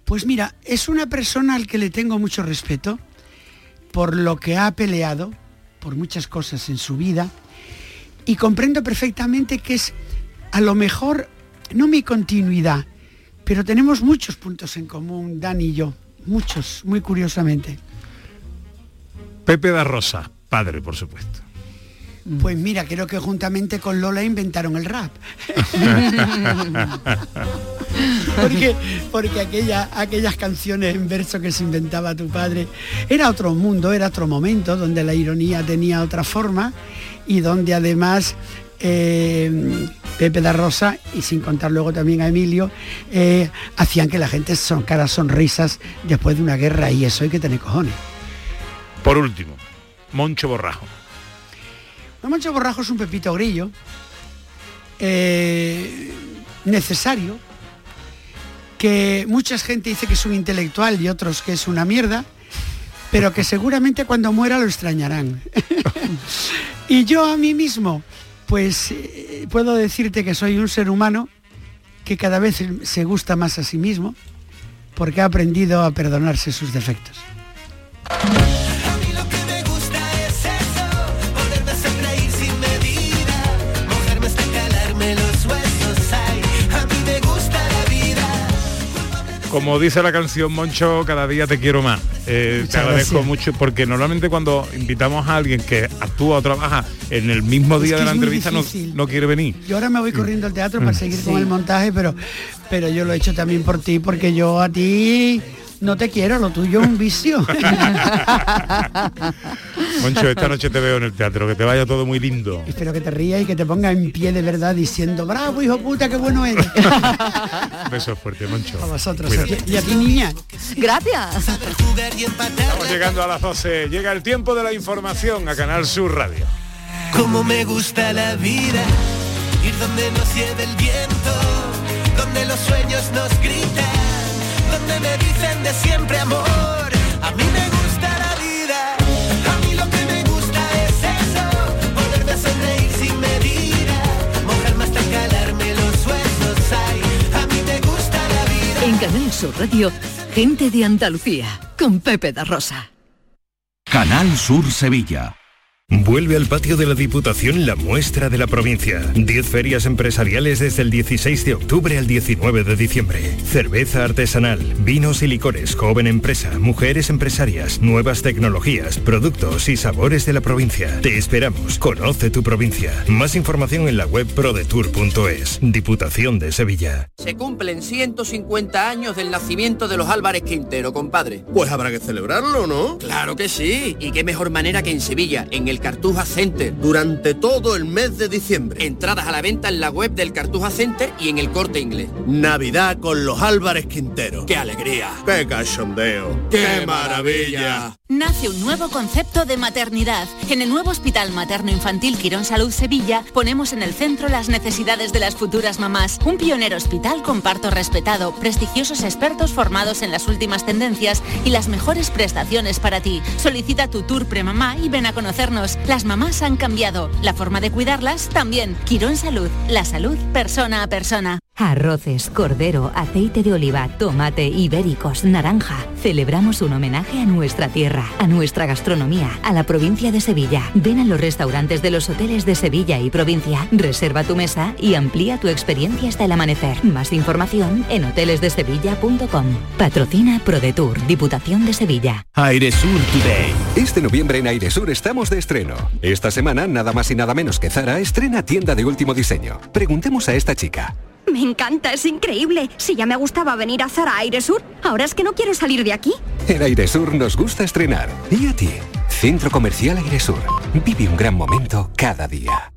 Pues mira, es una persona al que le tengo mucho respeto por lo que ha peleado, por muchas cosas en su vida, y comprendo perfectamente que es a lo mejor no mi continuidad, pero tenemos muchos puntos en común, Dani y yo, muchos, muy curiosamente. Pepe da Rosa. Padre, por supuesto. Pues mira, creo que juntamente con Lola inventaron el rap. porque porque aquella, aquellas canciones en verso que se inventaba tu padre era otro mundo, era otro momento donde la ironía tenía otra forma y donde además eh, Pepe da Rosa y sin contar luego también a Emilio eh, hacían que la gente soncara sonrisas después de una guerra y eso hay que tener cojones. Por último, Moncho Borrajo. No Moncho Borrajo es un pepito grillo, eh, necesario, que mucha gente dice que es un intelectual y otros que es una mierda, pero que seguramente cuando muera lo extrañarán. y yo a mí mismo, pues eh, puedo decirte que soy un ser humano que cada vez se gusta más a sí mismo porque ha aprendido a perdonarse sus defectos. Como dice la canción Moncho, cada día te quiero más. Eh, te agradezco gracias. mucho porque normalmente cuando invitamos a alguien que actúa o trabaja en el mismo Es día que de la entrevista no, no quiere venir. Yo ahora me voy corriendo al teatro para Mm. seguir Sí. con el montaje, pero, pero yo lo he hecho también por ti, porque yo a ti no te quiero, lo tuyo es un vicio. Moncho, esta noche te veo en el teatro, que te vaya todo muy lindo. Espero que te rías y que te pongas en pie de verdad diciendo, bravo, hijo puta, qué bueno eres. Besos fuerte, Moncho. A vosotros. Cuídate. Y a ti, niña. Gracias. Estamos llegando a las 12. Llega el tiempo de la información a Canal Sur Radio. Como me gusta la vida, ir donde nos lleve el viento, donde los sueños nos gritan, donde me dicen de siempre amor. A mí me gusta la vida, a mí lo que me gusta es eso, poderme hacer reír sin medida, mojarme hasta calarme los huesos. Ay, a mí me gusta la vida. En Canal Sur Radio, gente de Andalucía, con Pepe da Rosa. Canal Sur Sevilla. Vuelve al patio de la Diputación la muestra de la provincia. 10 ferias empresariales desde el 16 de octubre al 19 de diciembre. Cerveza artesanal, vinos y licores, joven empresa, mujeres empresarias, nuevas tecnologías, productos y sabores de la provincia. Te esperamos. Conoce tu provincia. Más información en la web prodetour.es. Diputación de Sevilla. Se cumplen 150 años del nacimiento de los Álvarez Quintero, compadre. Pues habrá que celebrarlo, ¿no? Claro que sí. Y qué mejor manera que en Sevilla, en el Cartuja Center. Durante todo el mes de diciembre. Entradas a la venta en la web del Cartuja Center y en el corte inglés. Navidad con los Álvarez Quintero. ¡Qué alegría! ¡Qué cachondeo! ¡Qué maravilla! Nace un nuevo concepto de maternidad. En el nuevo Hospital Materno Infantil Quirón Salud Sevilla ponemos en el centro las necesidades de las futuras mamás. Un pionero hospital con parto respetado, prestigiosos expertos formados en las últimas tendencias y las mejores prestaciones para ti. Solicita tu tour premamá y ven a conocernos. Las mamás han cambiado, la forma de cuidarlas también. Quirón Salud, la salud persona a persona. Arroces, cordero, aceite de oliva, tomate, ibéricos, naranja. Celebramos un homenaje a nuestra tierra, a nuestra gastronomía, a la provincia de Sevilla. Ven a los restaurantes de los hoteles de Sevilla y provincia, reserva tu mesa y amplía tu experiencia hasta el amanecer. Más información en hotelesdesevilla.com. Patrocina ProDetour, Diputación de Sevilla. Airesur Today. Este noviembre en Airesur estamos de estreno. Esta semana, nada más y nada menos que Zara estrena tienda de último diseño. Preguntemos a esta chica. Me encanta, es increíble. Si ya me gustaba venir a Zara Aire Sur, ahora es que no quiero salir de aquí. En Airesur nos gusta estrenar. ¿Y a ti? Centro Comercial Airesur. Vive un gran momento cada día.